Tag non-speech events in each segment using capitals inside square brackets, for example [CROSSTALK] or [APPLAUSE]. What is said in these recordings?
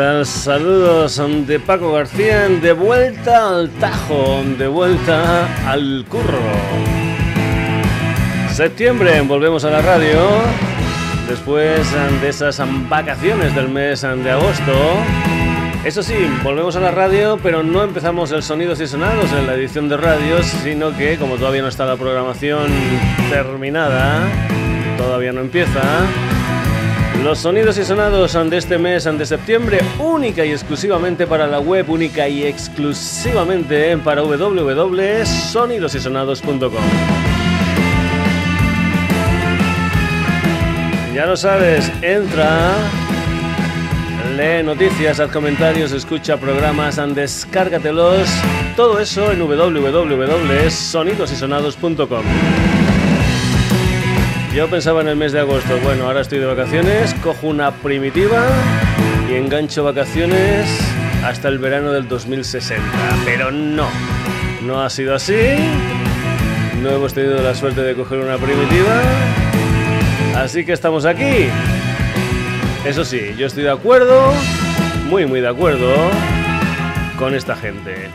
¿Qué tal? Saludos de Paco García, de vuelta al Tajo, de vuelta al curro. Septiembre, volvemos a la radio, después de esas vacaciones del mes de agosto. Eso sí, volvemos a la radio, pero no empezamos el Sonidos y Sonados en la edición de radios, sino que como todavía no está la programación terminada, todavía no empieza, los sonidos y sonados de este mes de septiembre, única y exclusivamente para la web, única y exclusivamente para www.sonidosysonados.com. Ya lo sabes, entra, lee noticias, haz comentarios, escucha programas, descárgatelos, todo eso en www.sonidosysonados.com. Yo pensaba en el mes de agosto, bueno, ahora estoy de vacaciones, cojo una primitiva y engancho vacaciones hasta el verano del 2060. Pero no, no ha sido así. No hemos tenido la suerte de coger una primitiva. Así que estamos aquí. Eso sí, yo estoy de acuerdo, muy muy de acuerdo con esta gente.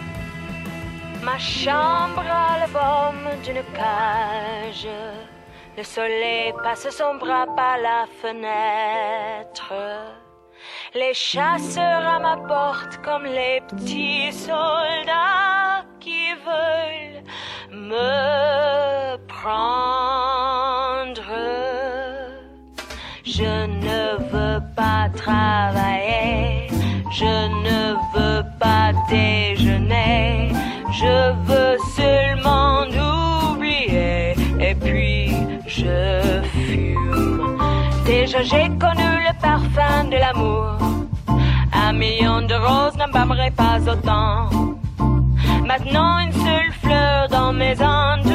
Le soleil passe son bras par la fenêtre. Les chasseurs à ma porte comme les petits soldats qui veulent me prendre. Je ne veux pas travailler, je ne veux pas déjeuner, je veux seulement puis je fume. Déjà j'ai connu le parfum de l'amour. Un million de roses n'embâmerait pas autant. Maintenant une seule fleur dans mes entourages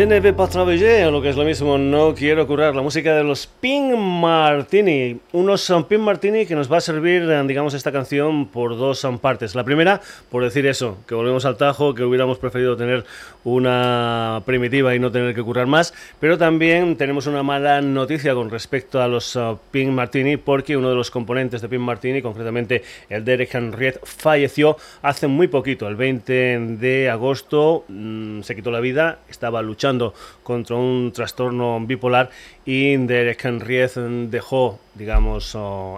Je ne vais pas travailler, o lo que es lo mismo, no quiero curar. La música de los Pink Martini. Unos son Pink Martini que nos va a servir, digamos, esta canción por dos partes. La primera, por decir eso, que volvemos al tajo, que hubiéramos preferido tener una primitiva y no tener que curar más. Pero también tenemos una mala noticia con respecto a los uh, Pink Martini, porque uno de los componentes de Pink Martini, concretamente el Derek Henriette, falleció hace muy poquito, el 20 de agosto. Mm, se quitó la vida, estaba luchando contra un trastorno bipolar y Derek Henriez dejó, digamos,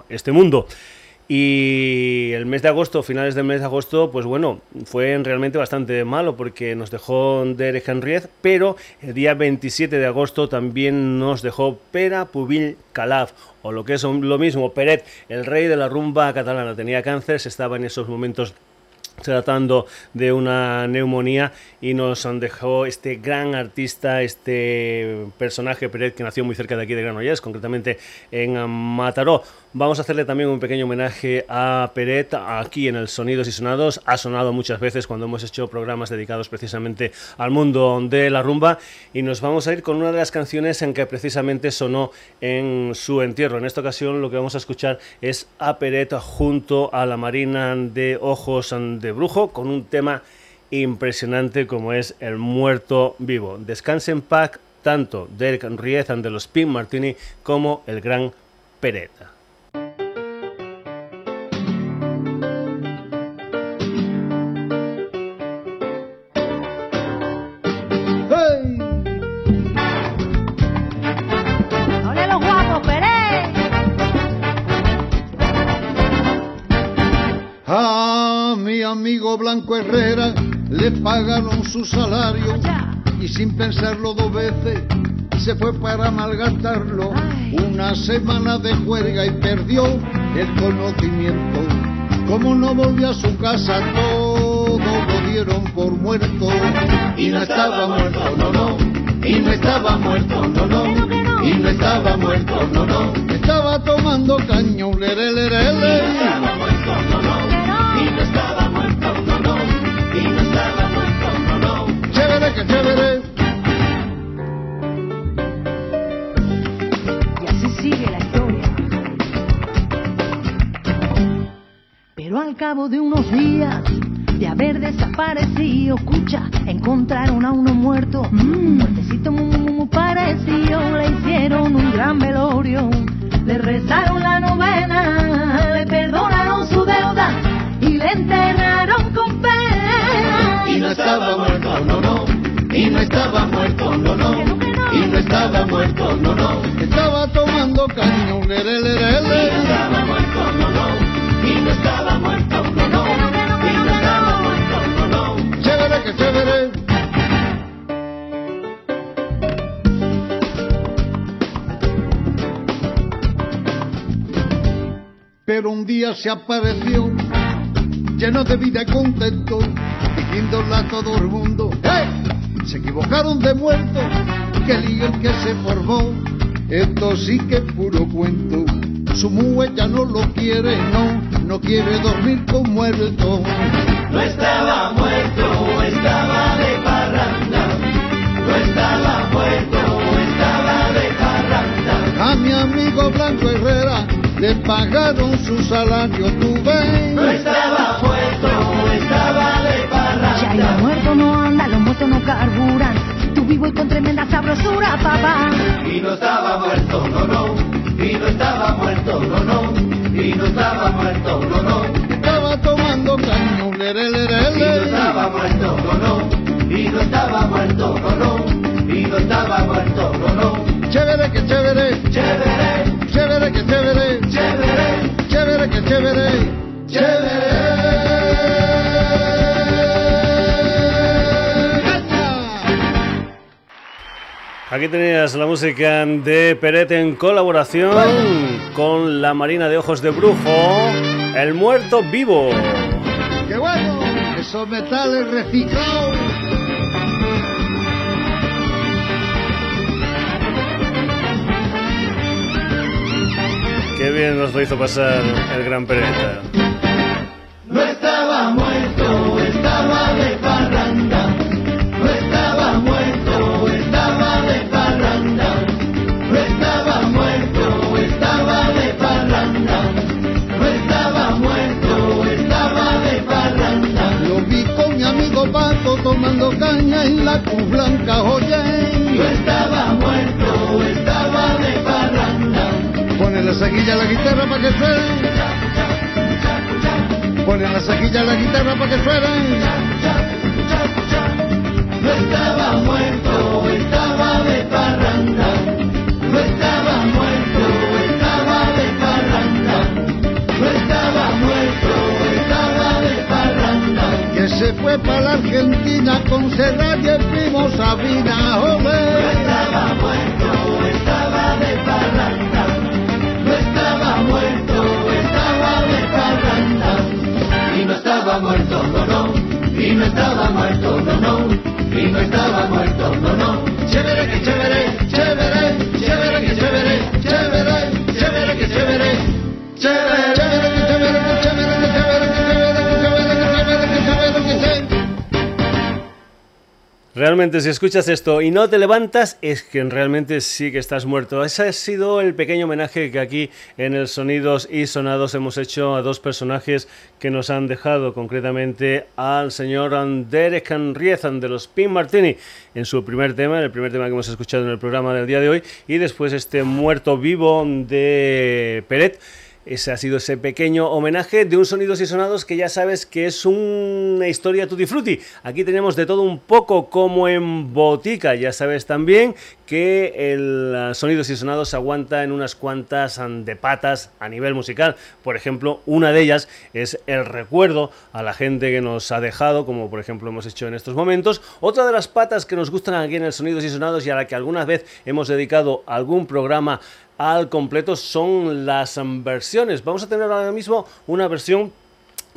este mundo. Y el mes de agosto, finales del mes de agosto, pues bueno, fue realmente bastante malo porque nos dejó Derek Henriez, pero el día 27 de agosto también nos dejó Pera Pubil Calaf, o lo que es lo mismo, Peret, el rey de la rumba catalana. Tenía cáncer, se estaba en esos momentos tratando de una neumonía y nos dejó este gran artista, este personaje Pérez que nació muy cerca de aquí de Granollers, concretamente en Mataró. Vamos a hacerle también un pequeño homenaje a Peret aquí en el Sonidos y Sonados. Ha sonado muchas veces cuando hemos hecho programas dedicados precisamente al mundo de la rumba y nos vamos a ir con una de las canciones en que precisamente sonó en su entierro. En esta ocasión lo que vamos a escuchar es a Peret junto a la Marina de Ojos de Brujo con un tema impresionante como es El Muerto Vivo. Descansen en paz tanto Derek Riezan de los Pin Martini como el gran Pereta. Pagaron su salario y sin pensarlo dos veces se fue para malgastarlo. Una semana de juerga y perdió el conocimiento. Como no volvió a su casa, todo lo dieron por muerto. Y no estaba muerto, no, no. Y no estaba muerto, no, no. Y no estaba muerto, no, no. Estaba tomando caño, le, le, le, le. estaba muerto, no, no. Y así sigue la historia. Pero al cabo de unos días de haber desaparecido, escucha, encontraron a uno muerto, mm. muertecito muy, muy parecido, le hicieron un gran velorio, le rezaron la novena, estaba muerto, no, no, estaba tomando caño, le, le, le, le. Y no estaba muerto, no, no, y no estaba muerto, no, no, y no estaba muerto, no, no, chévere que chévere. Pero un día se apareció lleno de vida y contento, diciéndole a todo el mundo, ¡Hey! Se equivocaron de muerto, que lío el que se formó, esto sí que es puro cuento. Su mujer ya no lo quiere, no, no quiere dormir con muerto. No estaba muerto, estaba de parranda, no estaba muerto, estaba de parranda. A mi amigo Blanco Herrera le pagaron su salario, tú ves. No estaba muerto, estaba de parranda. Ya muerto no motos no carburan. Tú vivo y con tremenda sabrosura, papá. Y no estaba muerto, no, no. Y no estaba muerto, no, no. Y no estaba muerto, no, no. Estaba tomando caño, le, le, le, le. Y no estaba muerto, no, no. Y no estaba muerto, no, no. Y no estaba muerto, no, no. Chévere, que chévere. Chévere. Chévere, que chévere. Chévere. Chévere, que chévere. Chévere. Aquí tenías la música de Peret en colaboración con la Marina de Ojos de Brujo, El Muerto Vivo. ¡Qué bueno! Esos metales reciclados. Qué bien nos lo hizo pasar el gran Peret. Amigo Paco tomando caña en la Cruz Blanca, oye. No estaba muerto, estaba de parranda. Pone la saquilla a la guitarra para que suene. Pone la saquilla a la guitarra para que suene no estaba muerto, estaba de parranda, se fue para la Argentina con Serrat y el primo Sabina, joven. No estaba muerto, estaba de parranda, no estaba muerto, estaba de parranda, y no estaba estaba muerto, no, no, y no estaba muerto, no, no, y no estaba muerto, no, no. Chévere que chévere, chévere, chévere que chévere, chévere, chévere que chévere, chévere, chévere que chévere, Realmente si escuchas esto y no te levantas es que realmente sí que estás muerto. Ese ha sido el pequeño homenaje que aquí en el Sonidos y Sonados hemos hecho a dos personajes que nos han dejado, concretamente al señor Derek Riezan de los Pin Martini en su primer tema, el primer tema que hemos escuchado en el programa del día de hoy, y después este muerto vivo de Peret ese ha sido ese pequeño homenaje de un Sonidos y Sonados que ya sabes que es una historia tutti frutti. Aquí tenemos de todo un poco como en botica. Ya sabes también que el Sonidos y Sonados aguanta en unas cuantas de patas a nivel musical. Por ejemplo, una de ellas es el recuerdo a la gente que nos ha dejado, como por ejemplo hemos hecho en estos momentos. Otra de las patas que nos gustan aquí en el Sonidos y Sonados y a la que alguna vez hemos dedicado algún programa al completo son las versiones. Vamos a tener ahora mismo una versión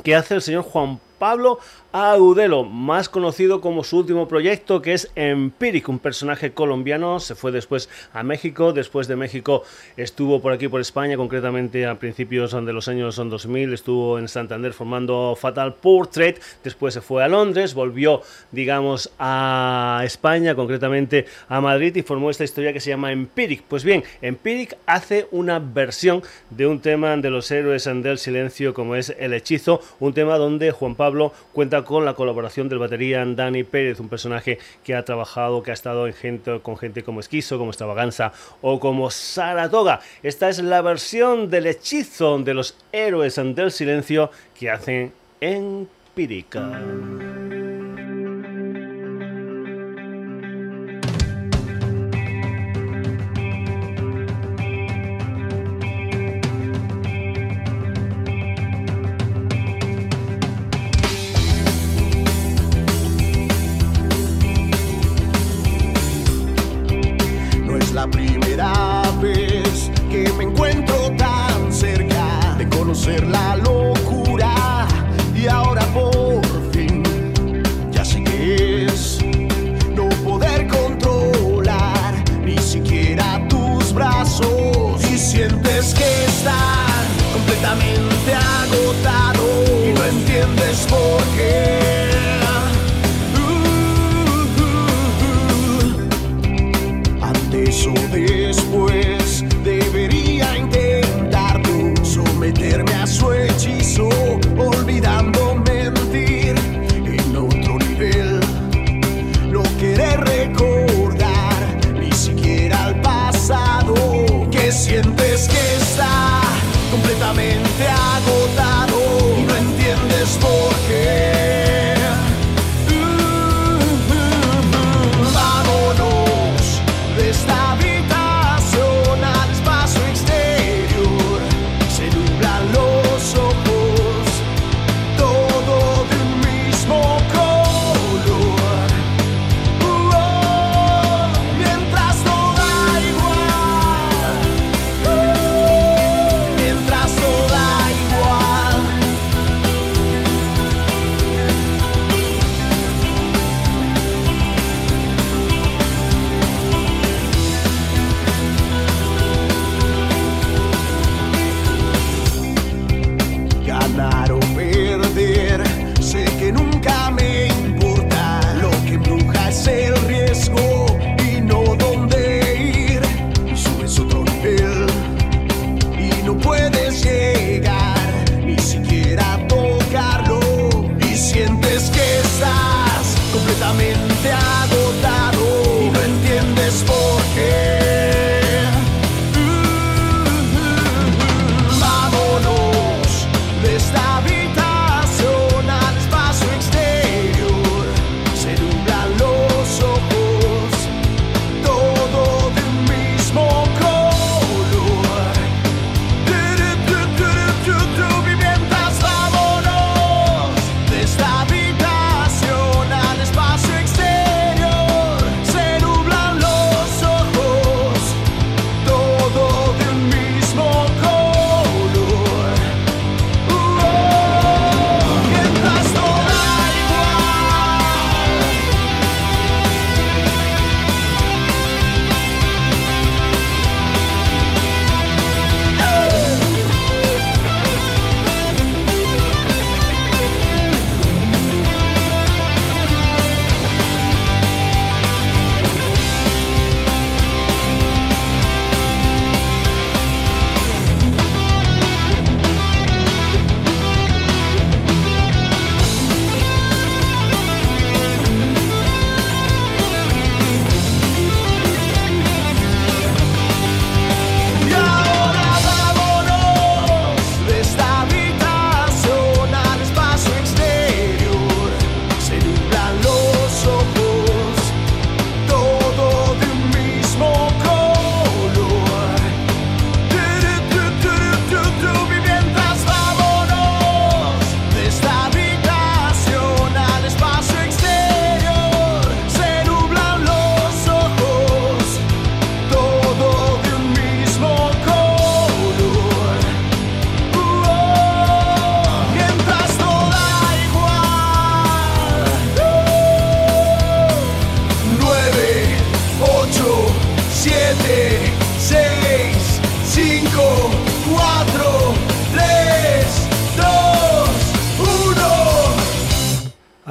que hace el señor Juan Pablo Agudelo, más conocido como su último proyecto que es Empiric, un personaje colombiano, se fue después a México, después de México estuvo por aquí por España, concretamente a principios de los años 2000, estuvo en Santander formando Fatal Portrait, después se fue a Londres, volvió digamos a España, concretamente a Madrid y formó esta historia que se llama Empiric. Pues bien, Empiric hace una versión de un tema de los héroes del silencio como es El Hechizo, un tema donde Juan Pablo cuenta con la colaboración del batería Dani Pérez, un personaje que ha trabajado, que ha estado con gente como Esquizo, como Extravaganza o como Saratoga. Esta es la versión del hechizo de los héroes del silencio que hacen Empírica.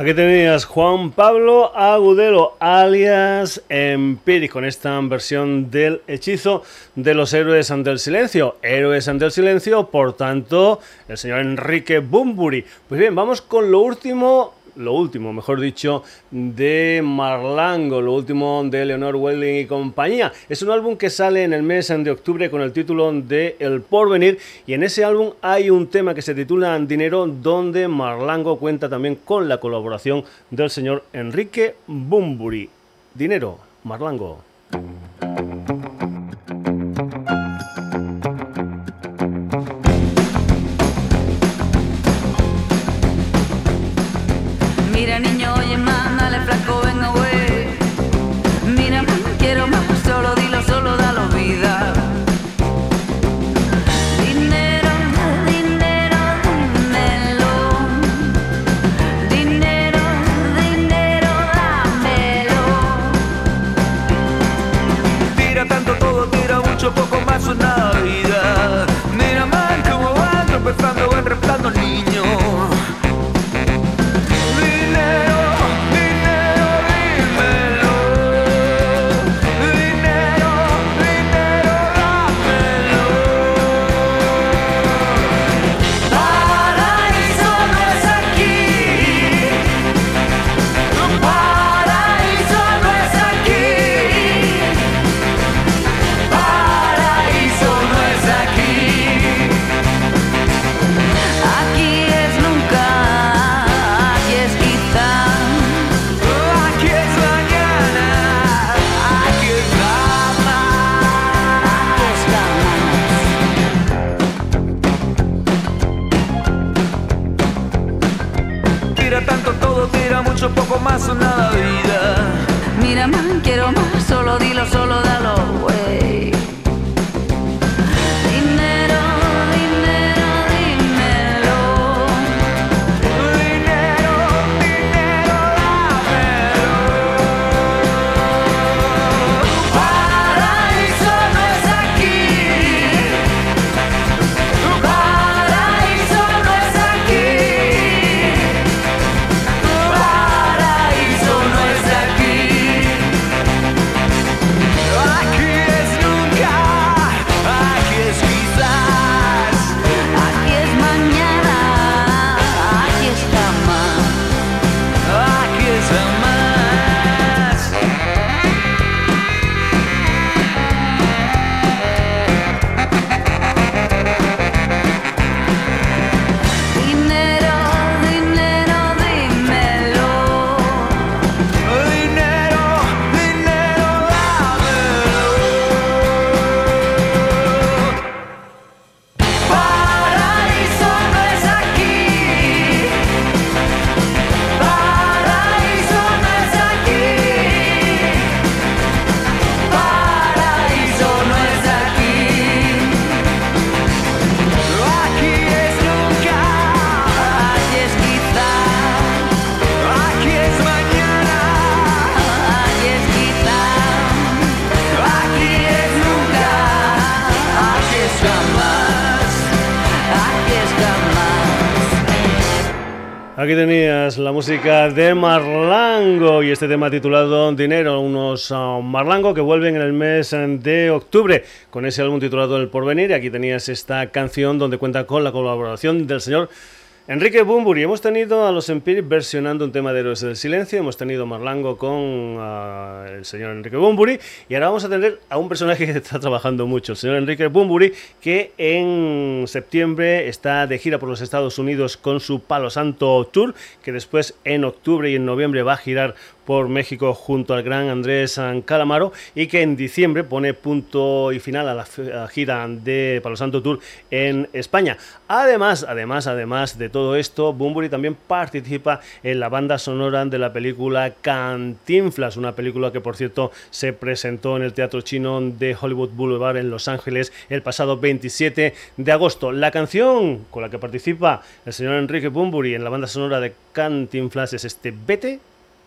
Aquí tenías Juan Pablo Agudelo, alias Empiric, con esta versión del hechizo de los héroes ante el silencio. Héroes ante el silencio, por tanto, el señor Enrique Bumburi. Pues bien, vamos con lo último lo último, mejor dicho, de Marlango, lo último de Leonor Welling y compañía. Es un álbum que sale en el mes de octubre con el título de El Porvenir y en ese álbum hay un tema que se titula Dinero donde Marlango cuenta también con la colaboración del señor Enrique Bumburi. Dinero, Marlango. Música de Marlango y este tema titulado Dinero, unos uh, Marlango que vuelven en el mes de octubre con ese álbum titulado El Porvenir. Aquí tenías esta canción donde cuenta con la colaboración del señor Enrique Bumburi, hemos tenido a los Empiric versionando un tema de Héroes del Silencio, hemos tenido Marlango con ah, el señor Enrique Bumburi y ahora vamos a tener a un personaje que [LAUGHS] está trabajando mucho, el señor Enrique Bumburi, que en septiembre está de gira por los Estados Unidos con su Palo Santo Tour, que después en octubre y en noviembre va a girar por México junto al gran Andrés Calamaro y que en diciembre pone punto y final a la gira de Palo Santo Tour en España. Además, además, además de todo esto, Bumburi también participa en la banda sonora de la película Cantinflas, una película que por cierto se presentó en el Teatro Chino de Hollywood Boulevard en Los Ángeles el pasado 27 de agosto. La canción con la que participa el señor Enrique Bumburi en la banda sonora de Cantinflas es este Vete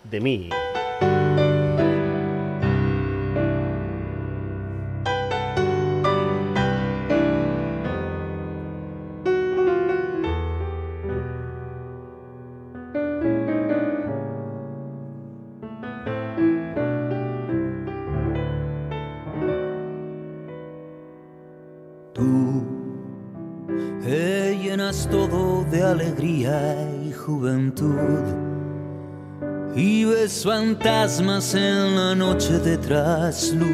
de mí. Fantasmas en la noche de trasluz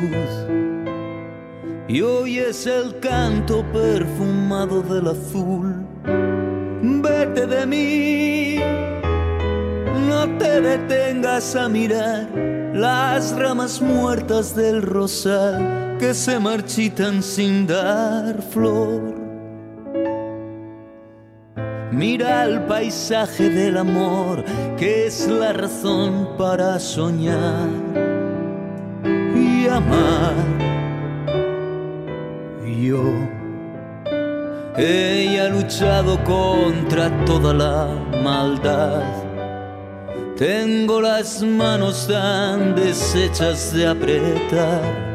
y oyes el canto perfumado del azul. Vete de mí, no te detengas a mirar las ramas muertas del rosal que se marchitan sin dar flor. Mira el paisaje del amor, que es la razón para soñar y amar. Yo, ella ha luchado contra toda la maldad. Tengo las manos tan deshechas de apretar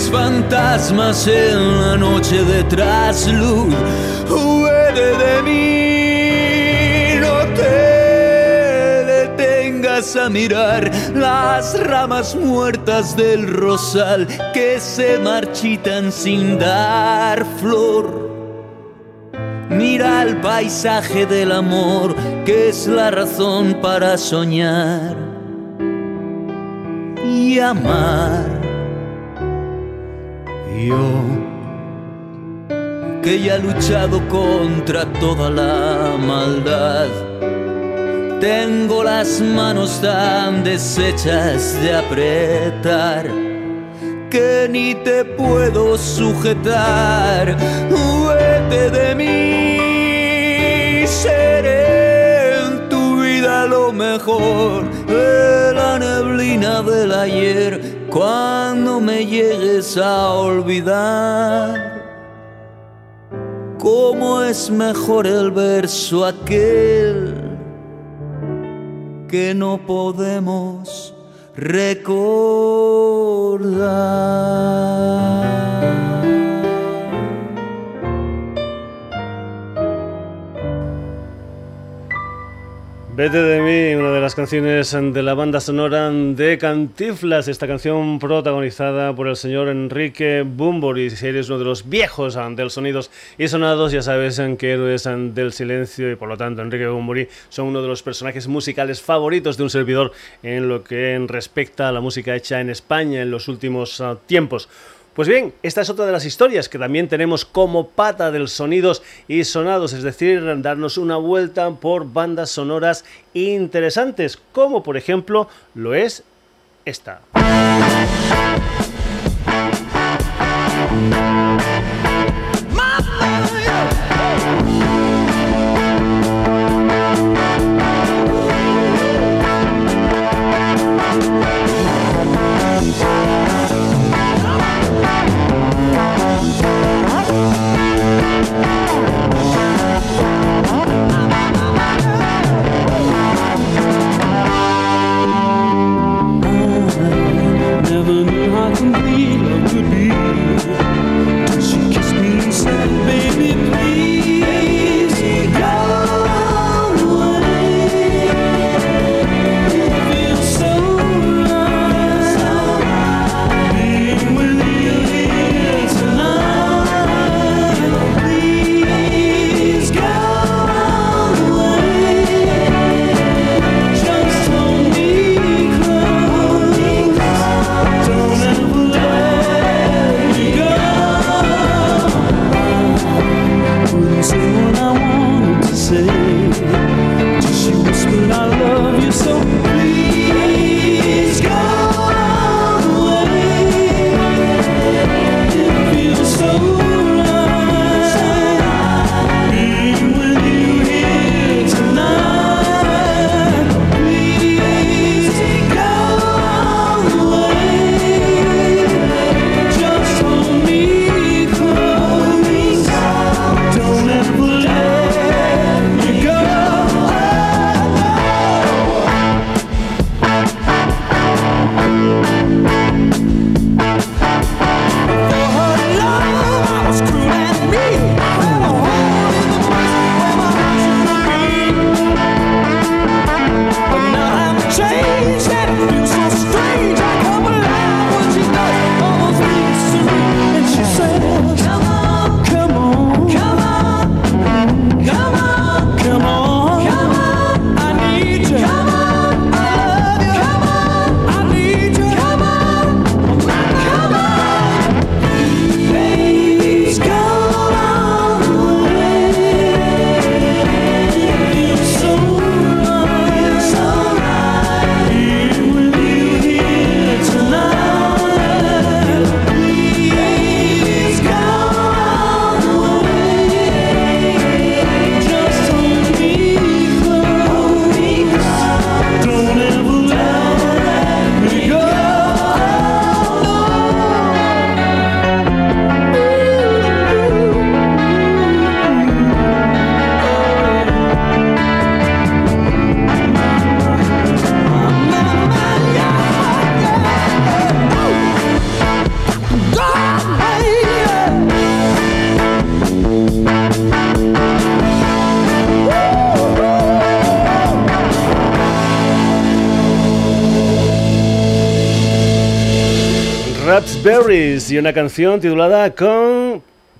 Fantasmas en la noche de trasluz. Huele de mí, no te detengas a mirar las ramas muertas del rosal que se marchitan sin dar flor. Mira el paisaje del amor, que es la razón para soñar y amar que ya ha luchado contra toda la maldad. Tengo las manos tan deshechas de apretar que ni te puedo sujetar. Vete de mí, seré en tu vida lo mejor de la neblina del ayer cuando me llegues a olvidar. ¿Cómo es mejor el verso aquel que no podemos recordar? Vete de mí, una de las canciones de la banda sonora de Cantiflas, esta canción protagonizada por el señor Enrique Bumbori. Si eres uno de los viejos del sonidos y sonados, ya sabes qué héroes del silencio y por lo tanto Enrique Bumbori son uno de los personajes musicales favoritos de un servidor en lo que respecta a la música hecha en España en los últimos ah, tiempos. Pues bien, esta es otra de las historias que también tenemos como pata del sonidos y sonados, es decir, darnos una vuelta por bandas sonoras interesantes, como por ejemplo lo es esta. Raspberries y una canción titulada con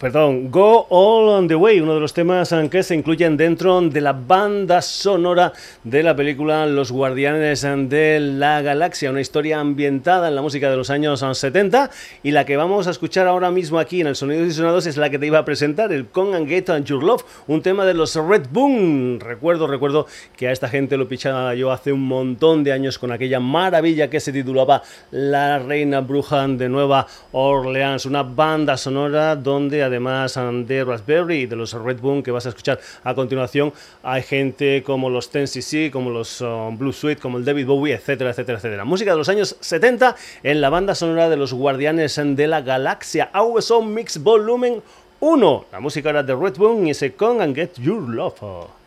perdón, Go All on the Way, uno de los temas que se incluyen dentro de la banda sonora de la película Los Guardianes de la Galaxia, una historia ambientada en la música de los años 70 y la que vamos a escuchar ahora mismo aquí en el Sonidos y Sonados es la que te iba a presentar, el Con and Get and Your Love, un tema de los Red Boom. Recuerdo, recuerdo que a esta gente lo pichaba yo hace un montón de años con aquella maravilla que se titulaba La Reina Bruja de Nueva Orleans, una banda sonora donde además de Raspberry y de los Red Boom que vas a escuchar a continuación, hay gente como los Ten CC, como los um, Blue Suite, como el David Bowie, etcétera, etcétera, etcétera. Música de los años 70 en la banda sonora de los Guardianes de la Galaxia, AUSO Mix Volumen 1. La música era de Red Boom y ese Come and Get Your Love.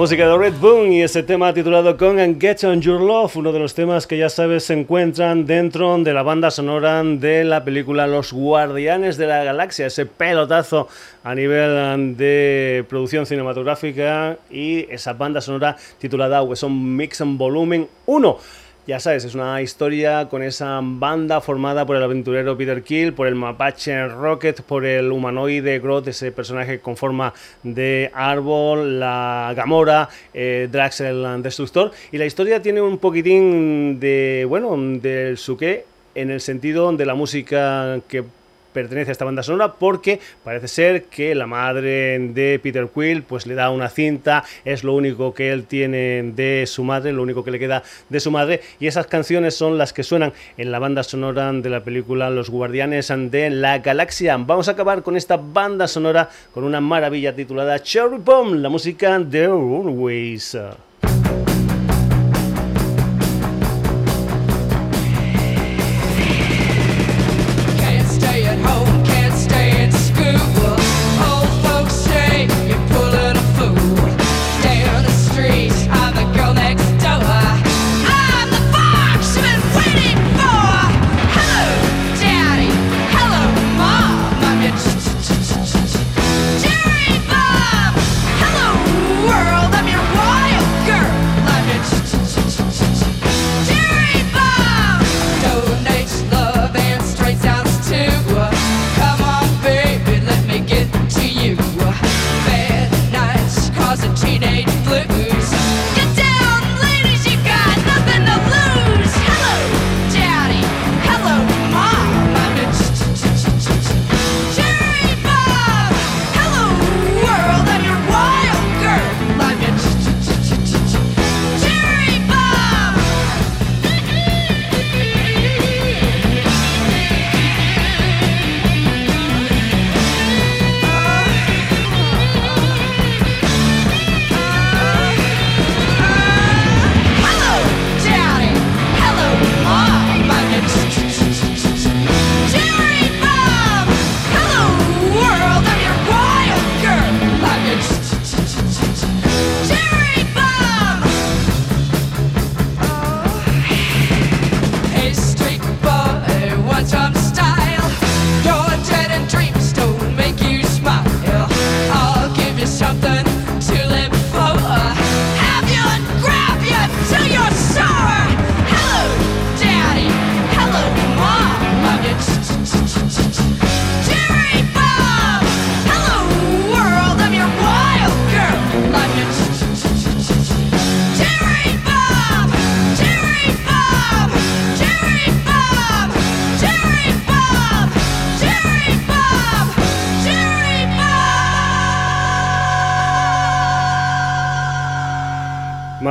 Música de Red Boom y ese tema titulado Con and Get on Your Love, uno de los temas que ya sabes se encuentran dentro de la banda sonora de la película Los Guardianes de la Galaxia, ese pelotazo a nivel de producción cinematográfica y esa banda sonora titulada Son Mix and Volumen 1. Ya sabes, es una historia con esa banda formada por el aventurero Peter Kill, por el mapache Rocket, por el humanoide Groth, ese personaje con forma de árbol, la Gamora, eh, Drax el Destructor. Y la historia tiene un poquitín de, bueno, del su en el sentido de la música que pertenece a esta banda sonora porque parece ser que la madre de Peter Quill pues le da una cinta, es lo único que él tiene de su madre, lo único que le queda de su madre y esas canciones son las que suenan en la banda sonora de la película Los Guardianes de la Galaxia. Vamos a acabar con esta banda sonora con una maravilla titulada Cherry Bomb, la música de Runaways.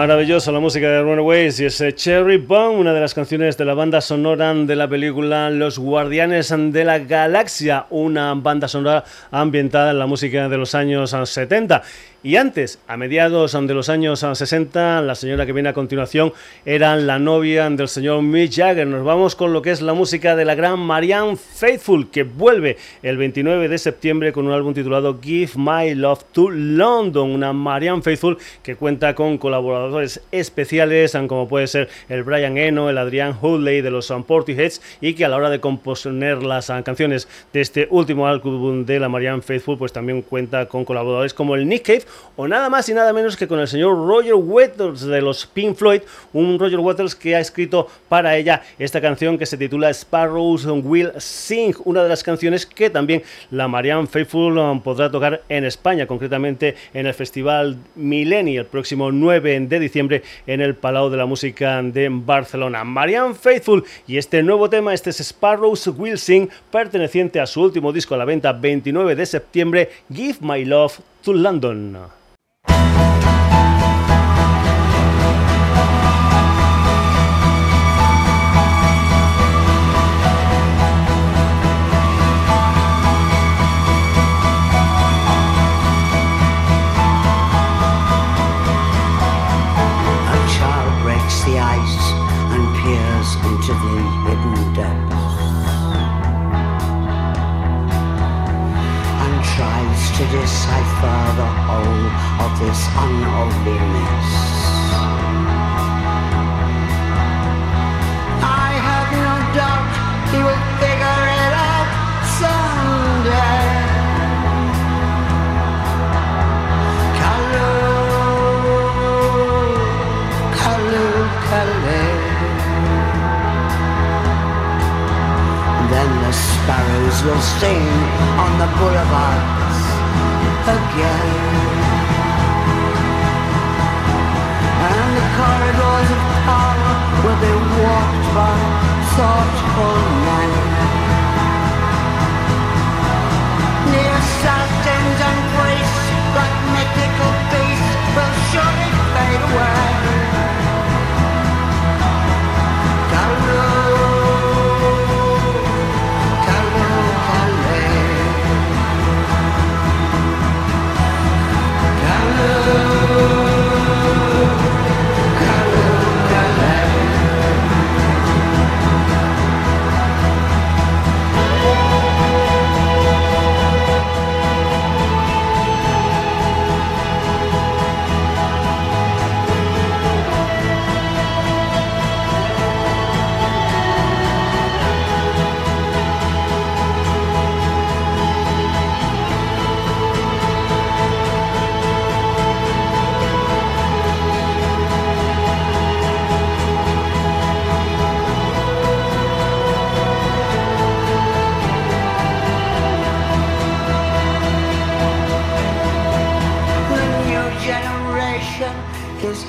Maravillosa la música de Runaways y ese Cherry Bomb, una de las canciones de la banda sonora de la película Los Guardianes de la Galaxia, una banda sonora ambientada en la música de los años 70. Y antes, a mediados de los años 60, la señora que viene a continuación era la novia del señor Mick Jagger. Nos vamos con lo que es la música de la gran Marianne Faithful, que vuelve el 29 de septiembre con un álbum titulado Give My Love to London. Una Marianne Faithful que cuenta con colaboradores especiales, como puede ser el Brian Eno, el Adrian Hoodley de los Portisheads, y que a la hora de componer las canciones de este último álbum de la Marianne Faithful, pues también cuenta con colaboradores como el Nick Cave o nada más y nada menos que con el señor Roger Waters de los Pink Floyd, un Roger Waters que ha escrito para ella esta canción que se titula Sparrows Will Sing, una de las canciones que también la Marianne Faithful um, podrá tocar en España, concretamente en el Festival Millenni el próximo 9 de diciembre en el Palau de la Música de Barcelona. Marianne Faithful y este nuevo tema, este es Sparrows Will Sing, perteneciente a su último disco a la venta 29 de septiembre, Give My Love to London. Decipher the whole of this unholiness. I have no doubt he will figure it out someday. Kalu, Kalu, Kalu. Then the sparrows will sing on the boulevard And the corridors of power will be walked by thoughtful men. Oh.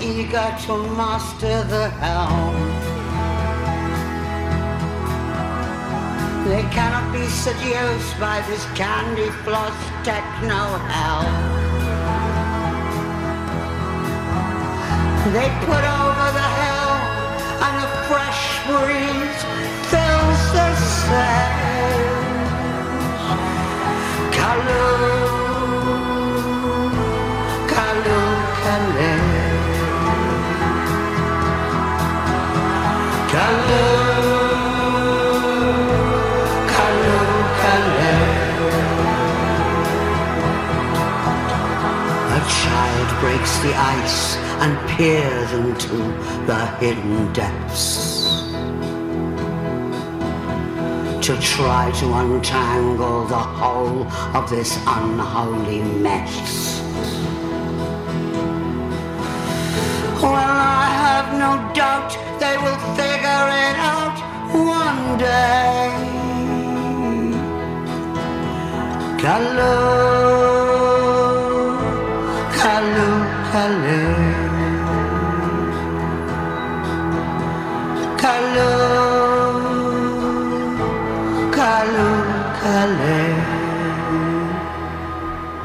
Eager to master the helm. They cannot be seduced by this candy floss techno hell. They put over the hill and a fresh breeze fills the sails. Kaloo. Breaks the ice and peers into the hidden depths to try to untangle the whole of this unholy mess. Well, I have no doubt they will out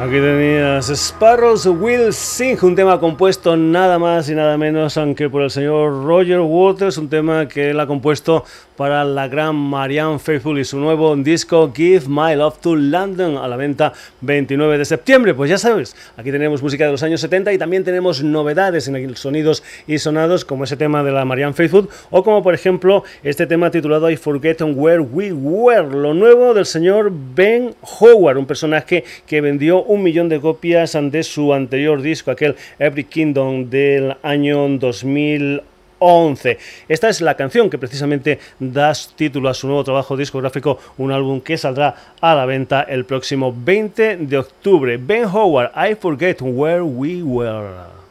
Aquí tenías Sparrows Will Sing, un tema compuesto nada más y nada menos aunque por el señor Roger Waters, un tema que él ha compuesto para la gran Marianne Faithfull y su nuevo disco Give My Love to London a la venta 29 de septiembre. Pues ya sabes, aquí tenemos música de los años 70 y también tenemos novedades en sonidos y sonados como ese tema de la Marianne Faithfull o como por ejemplo este tema titulado I Forget Where We Were, lo nuevo del señor Ben Howard, un personaje que vendió un millón de copias de su anterior disco, aquel Every Kingdom del año 2011. 11. Esta es la canción que precisamente da título a su nuevo trabajo discográfico, un álbum que saldrá a la venta el próximo 20 de octubre. Ben Howard, I Forget Where We Were.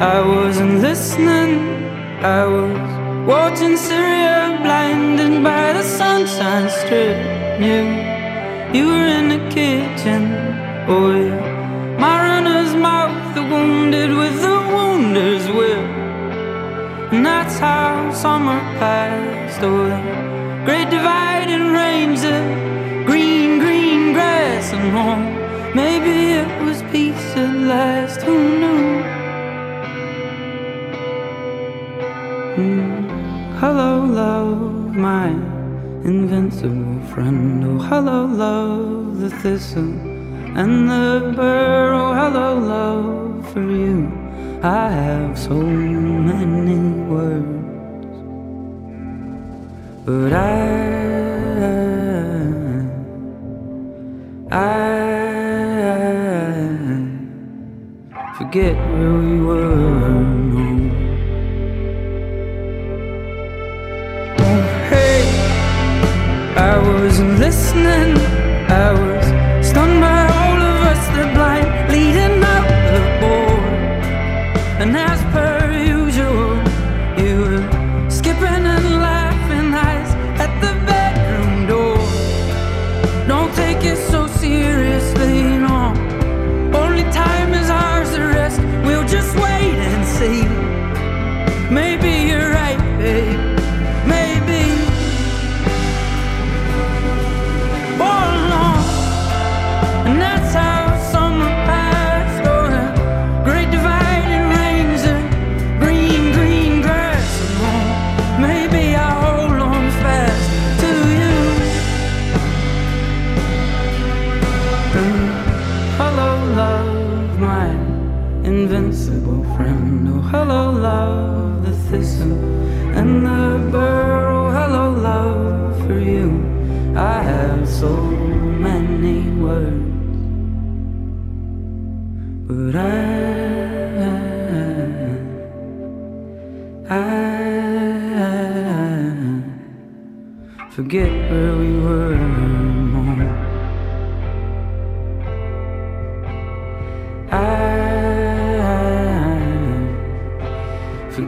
I wasn't listening, I was watching Syria, blinded by the sunshine strip. You, you were in the kitchen, oh yeah. My runner's mouth, the wounded with the wounder's will. And that's how summer passed, oh the great dividing range, of green, green grass and home. Maybe it was peace at last, who my invincible friend. Oh, hello, love, the thistle and the burr. Oh, hello, love, for you. I have so many words, but I, I forget where we were. öffnen.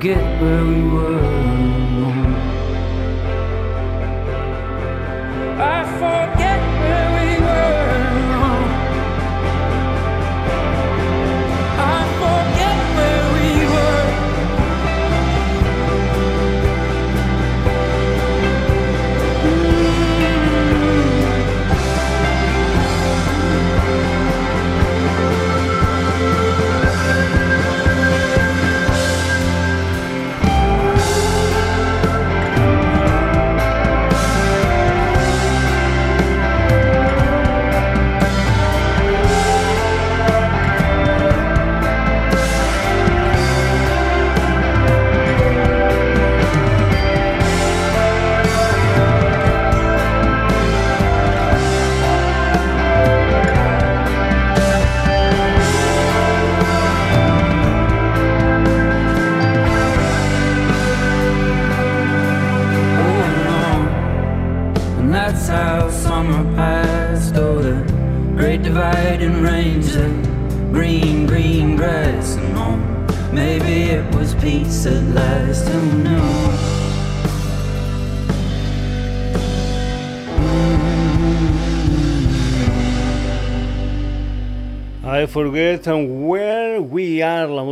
Forget where we were.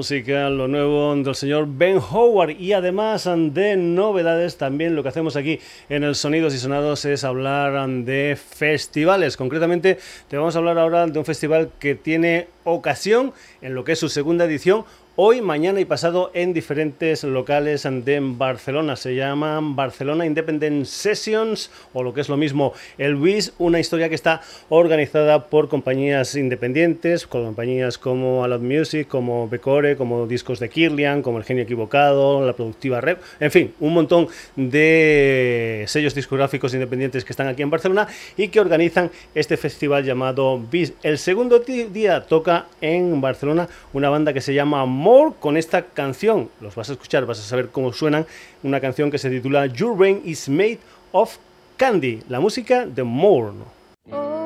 Música, lo nuevo del señor Ben Howard y además de novedades, también lo que hacemos aquí en el Sonidos y Sonados es hablar de festivales. Concretamente, te vamos a hablar ahora de un festival que tiene ocasión en lo que es su segunda edición hoy, mañana y pasado en diferentes locales de Barcelona. Se llaman Barcelona Independent Sessions o lo que es lo mismo el WIS, una historia que está organizada por compañías independientes, compañías como Alot Music, como Becore, como Discos de Kirlian, como El Genio Equivocado, la productiva Rep, en fin, un montón de sellos discográficos independientes que están aquí en Barcelona y que organizan este festival llamado WIS. El segundo día toca en Barcelona una banda que se llama con esta canción. Los vas a escuchar, vas a saber cómo suenan. Una canción que se titula Your Brain is Made of Candy. La música de More. Oh,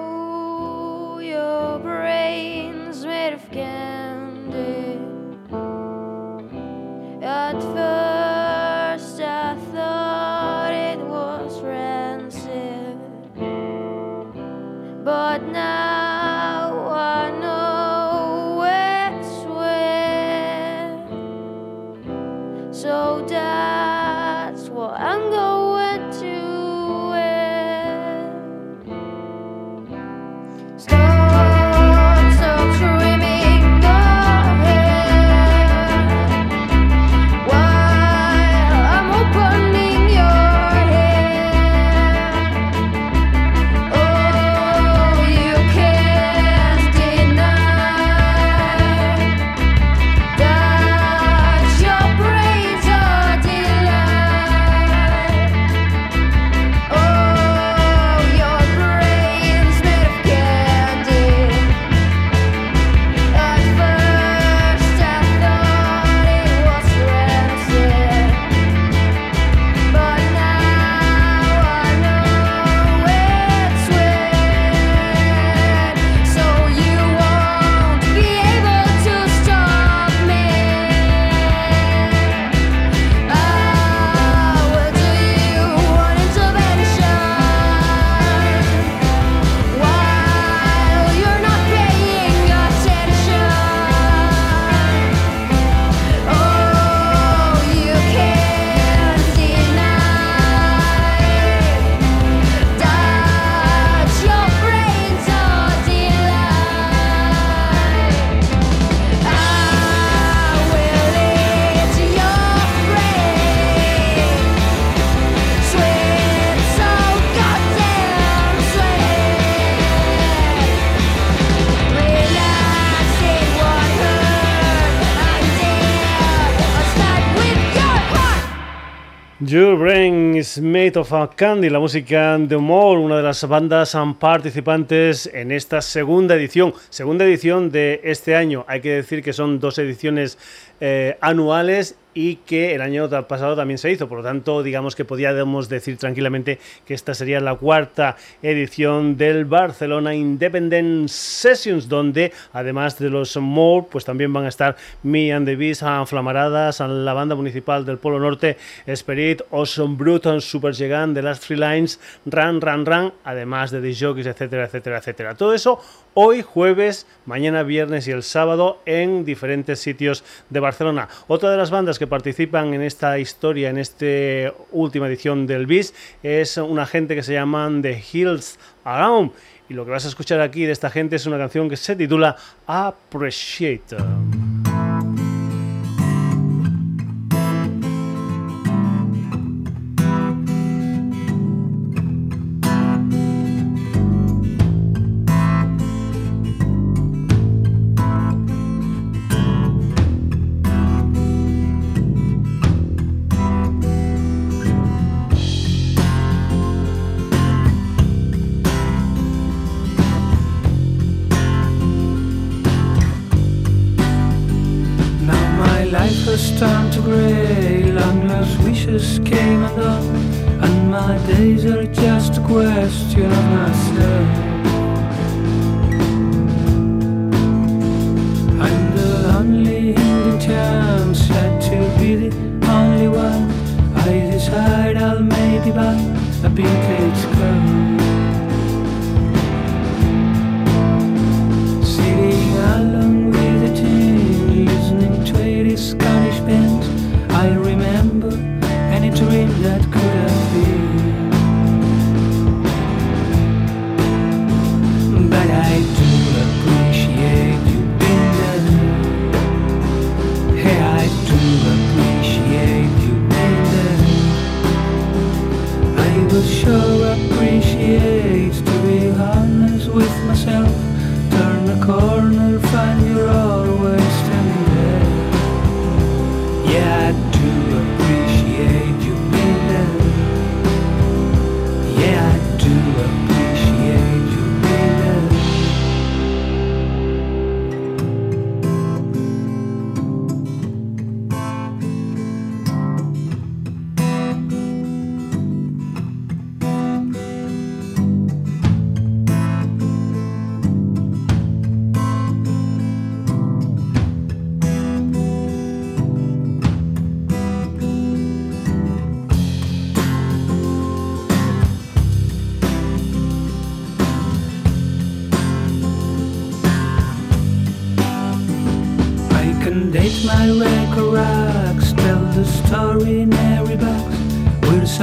Of Candy, la música de More, una de las bandas participantes en esta segunda edición. Segunda edición de este año. Hay que decir que son dos ediciones eh, anuales y que el año pasado también se hizo. Por lo tanto, digamos que podíamos decir tranquilamente que esta sería la cuarta edición del Barcelona Independent Sessions, donde además de los More, pues también van a estar Me and the Beast, Flamaradas, la banda municipal del Polo Norte, Spirit, Awesome Bruton, Super Gigant, The Last Three Lines, Run, Run, Run, además de The Jockeys, etcétera, etcétera, etcétera. Todo eso hoy jueves, mañana viernes y el sábado en diferentes sitios de Barcelona. Otra de las bandas que participan en esta historia, en esta última edición del BIS, es una gente que se llaman The Hills Around. Y lo que vas a escuchar aquí de esta gente es una canción que se titula Appreciate.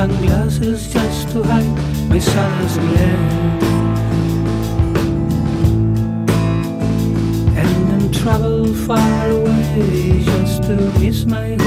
Sunglasses just to hide my sun's glare. And then travel far away just to miss my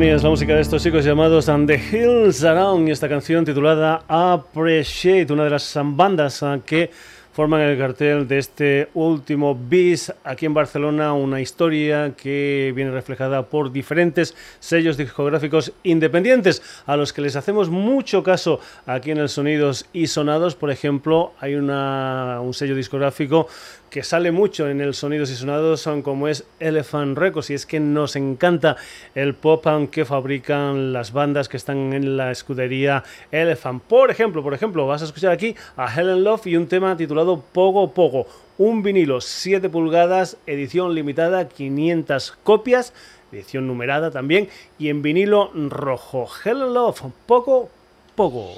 Aquí tenías la música de estos chicos llamados And the Hills Around y esta canción titulada Appreciate, una de las bandas ah, que forman el cartel de este último bis aquí en Barcelona, una historia que viene reflejada por diferentes sellos discográficos independientes a los que les hacemos mucho caso aquí en el Sonidos y Sonados. Por ejemplo, hay una, un sello discográfico que sale mucho en el Sonidos y Sonados son como es Elephant Records y es que nos encanta el pop que fabrican las bandas que están en la escudería Elephant. Por ejemplo, por ejemplo, vas a escuchar aquí a Helen Love y un tema titulado Pogo Pogo, un vinilo 7 pulgadas, edición limitada, 500 copias, edición numerada también y en vinilo rojo. Helen Love, Pogo Pogo.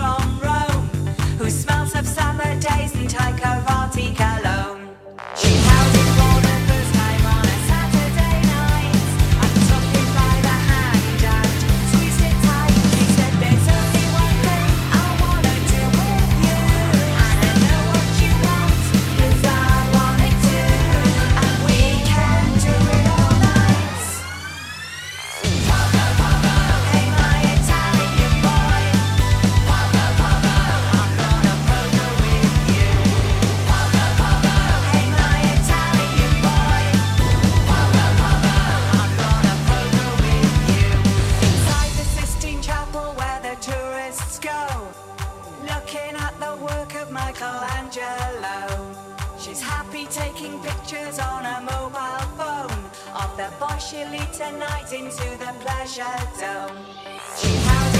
From lead tonight into the pleasure dome. She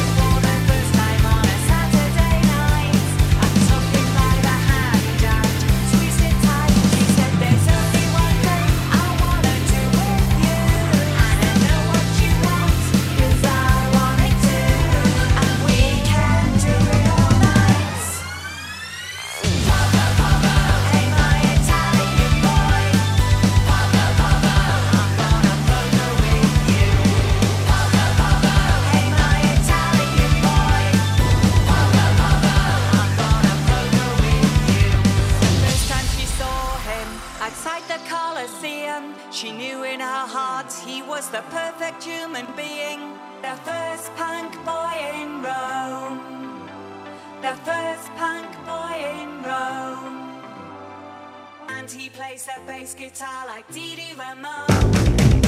was the perfect human being, the first punk boy in Rome. The first punk boy in Rome. And he plays the bass guitar like Dee Ramone.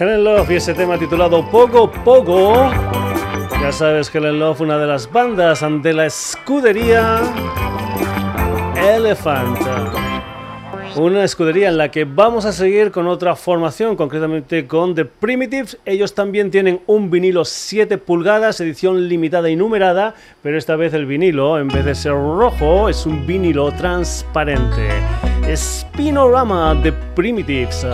Helen Love y ese tema titulado Pogo Pogo. Ya sabes, Helen Love, una de las bandas de la escudería Elephant. Una escudería en la que vamos a seguir con otra formación, concretamente con The Primitives. Ellos también tienen un vinilo 7 pulgadas, edición limitada y numerada, pero esta vez el vinilo, en vez de ser rojo, es un vinilo transparente. Spinorama The Primitives.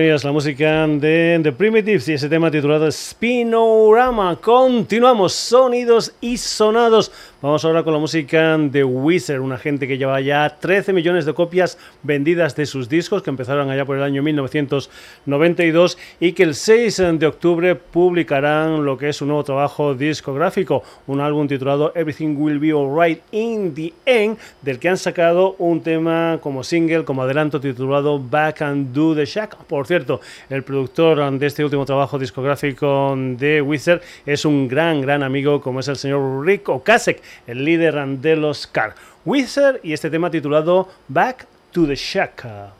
Tenías la música de The Primitives y ese tema titulado Spinorama. Continuamos, sonidos y sonados. Vamos ahora con la música de Wizard, una gente que lleva ya 13 millones de copias vendidas de sus discos, que empezaron allá por el año 1992 y que el 6 de octubre publicarán lo que es un nuevo trabajo discográfico, un álbum titulado Everything Will Be Alright in the End, del que han sacado un tema como single, como adelanto titulado Back and Do the Shack. Por cierto, el productor de este último trabajo discográfico de Wizard es un gran, gran amigo como es el señor Rick Ocasek, el líder de los Car. Wizard y este tema titulado Back to the Shack.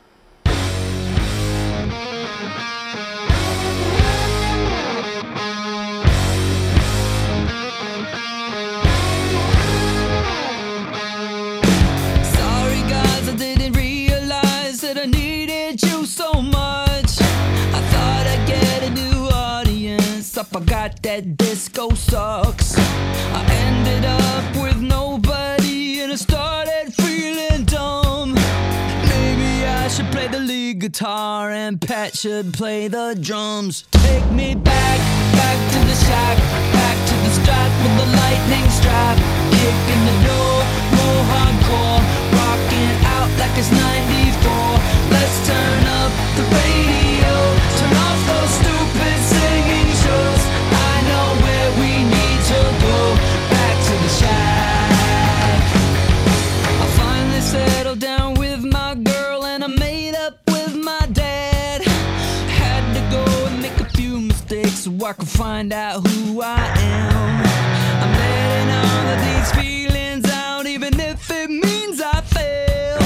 Forgot that disco sucks. I ended up with nobody and I started feeling dumb. Maybe I should play the lead guitar and Pat should play the drums. Take me back, back to the shack, back to the strap with the lightning strap. Kicking the door, more hardcore, rocking out like it's 94. Let's turn up the radio, I can find out who I am. I'm letting all of these feelings out, even if it means I fail.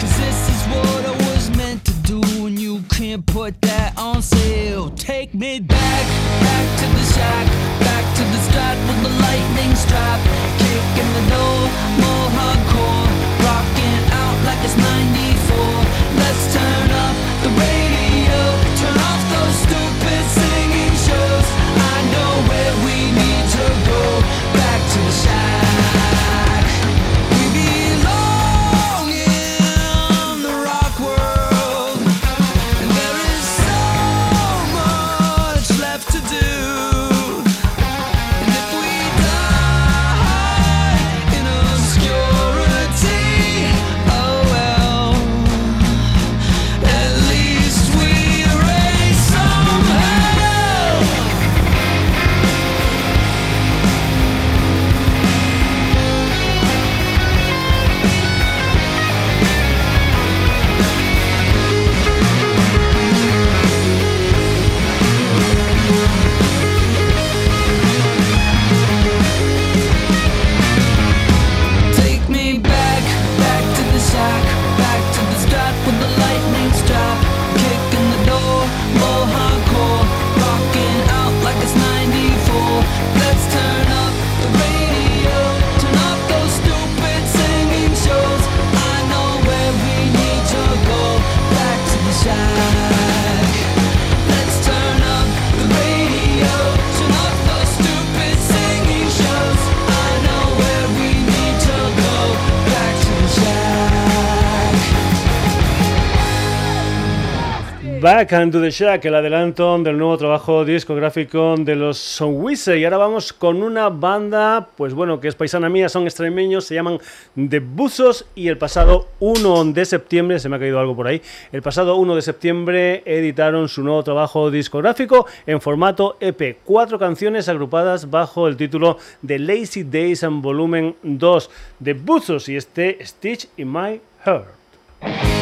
Cause this is what I was meant to do, and you can't put that on sale. Take me back, back to the shack, back to the start with the lightning strap. Kicking the door, more hardcore, Back and to the Shack, el adelanto del nuevo trabajo discográfico de los Wizard. Y ahora vamos con una banda, pues bueno, que es paisana mía, son extremeños, se llaman The Buzos y el pasado 1 de septiembre, se me ha caído algo por ahí, el pasado 1 de septiembre editaron su nuevo trabajo discográfico en formato EP. Cuatro canciones agrupadas bajo el título de Lazy Days and Volumen 2 de Buzos y este Stitch in My Heart.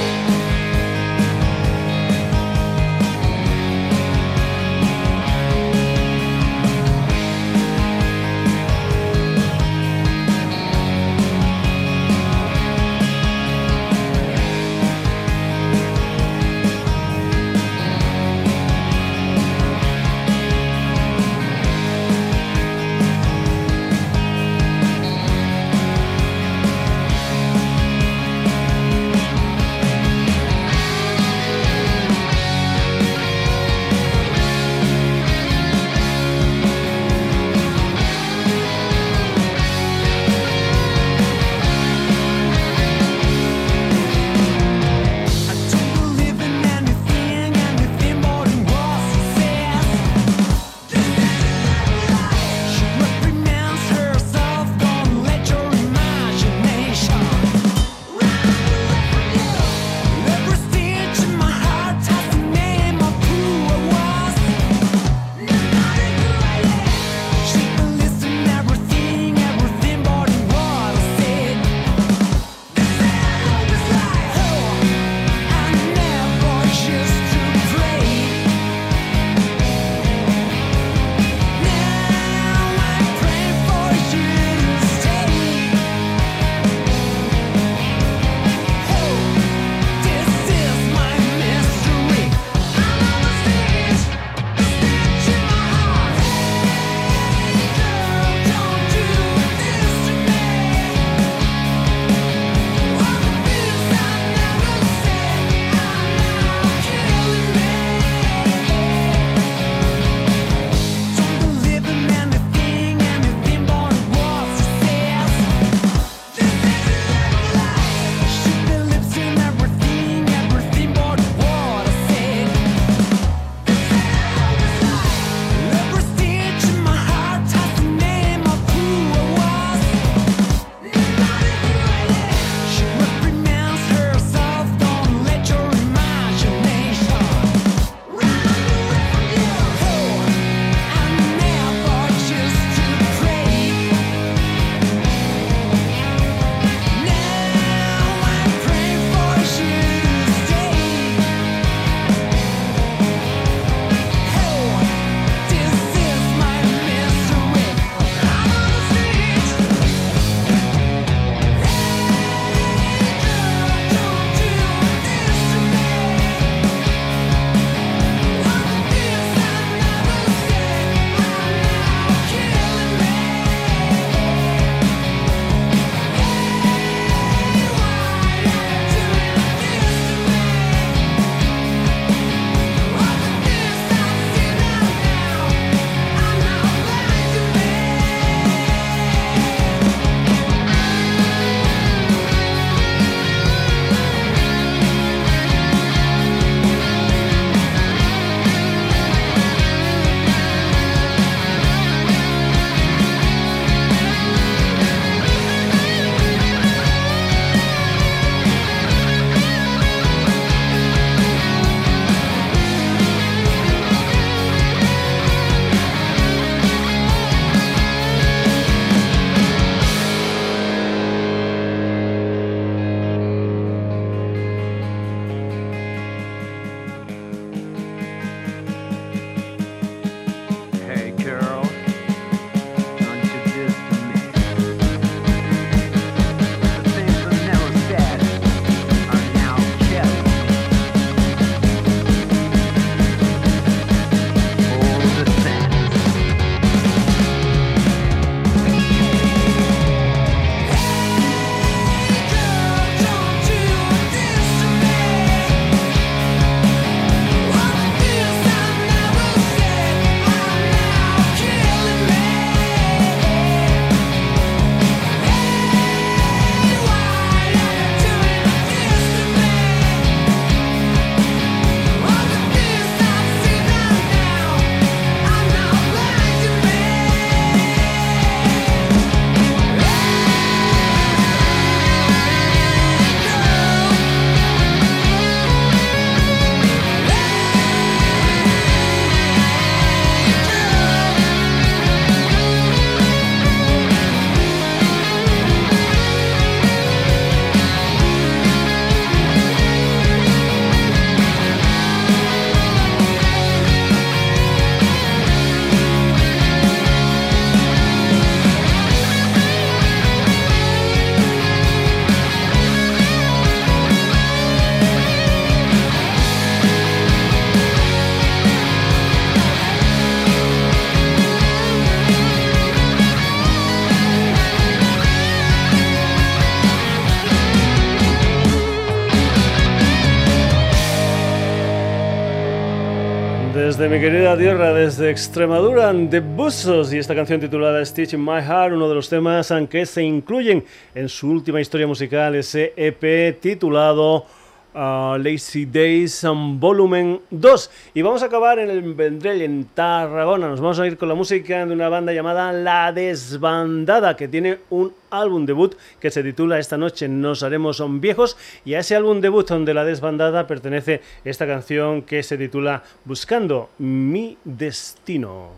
Desde mi querida tierra, desde Extremadura, de Buzos y esta canción titulada Stitch in My Heart, uno de los temas que se incluyen en su última historia musical, ese EP titulado Lazy Days um, Volumen 2. Y vamos a acabar en el Vendrell, en Tarragona. Nos vamos a ir con la música de una banda llamada La Desbandada, que tiene un álbum debut que se titula Esta noche nos haremos son viejos. Y a ese álbum debut de La Desbandada pertenece esta canción que se titula Buscando mi destino.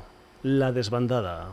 La Desbandada.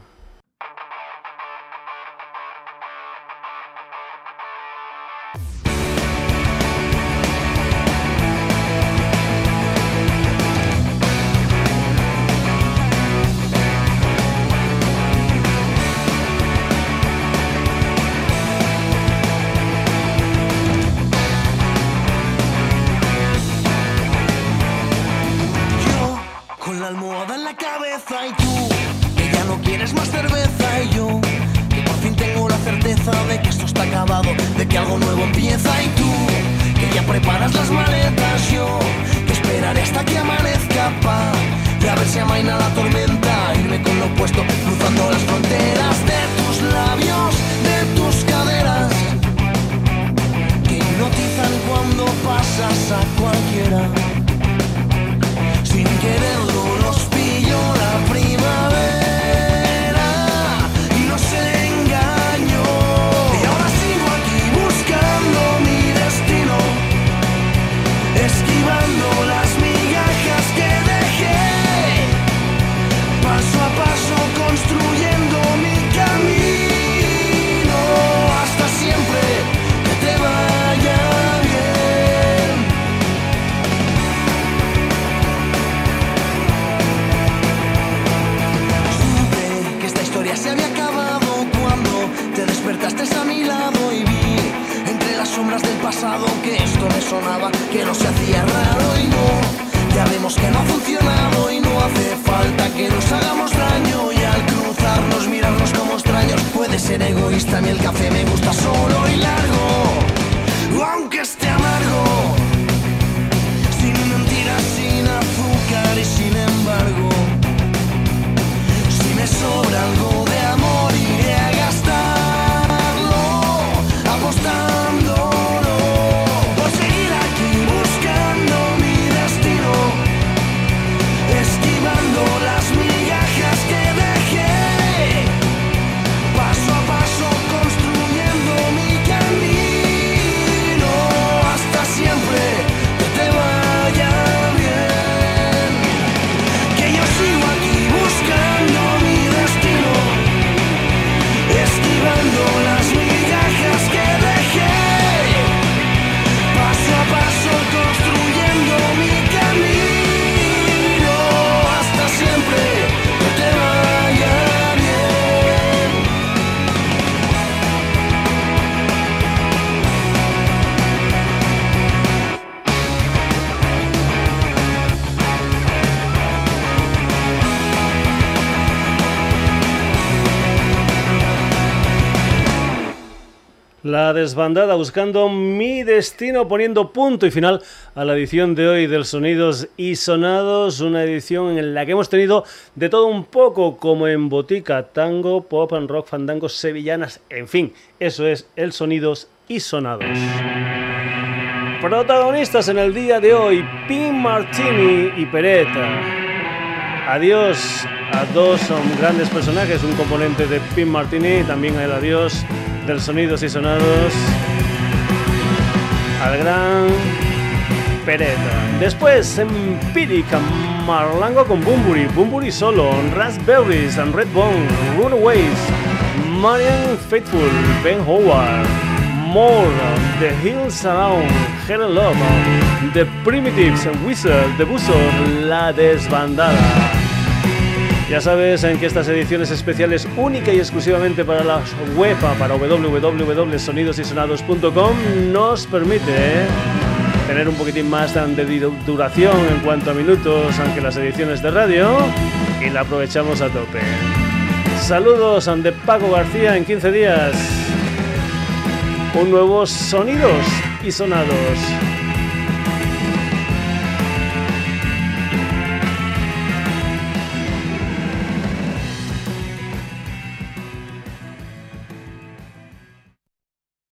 Desbandada buscando mi destino, poniendo punto y final a la edición de hoy del Sonidos y Sonados, una edición en la que hemos tenido de todo un poco, como en botica, tango, pop and rock, fandangos, sevillanas, en fin, eso es el Sonidos y Sonados. Protagonistas en el día de hoy, Pin Martini y Peretta. Adiós a dos son grandes personajes, un componente de Pin Martini, también el adiós del Sonidos y Sonados al gran Peretta. Después Empírica, Marlango con Bumburi, Bumburi solo, Raspberries and Redbone, Runaways, Marian Faithful, Ben Howard, More, The Hills Around, Helen Love, The Primitives, Wizard, The Buzzard, La Desbandada. Ya sabes en que estas ediciones especiales única y exclusivamente para la web, para www.sonidosysonados.com, nos permite tener un poquitín más de duración en cuanto a minutos, aunque las ediciones de radio, y la aprovechamos a tope. Saludos de Paco García en 15 días. Un nuevo Sonidos y Sonados.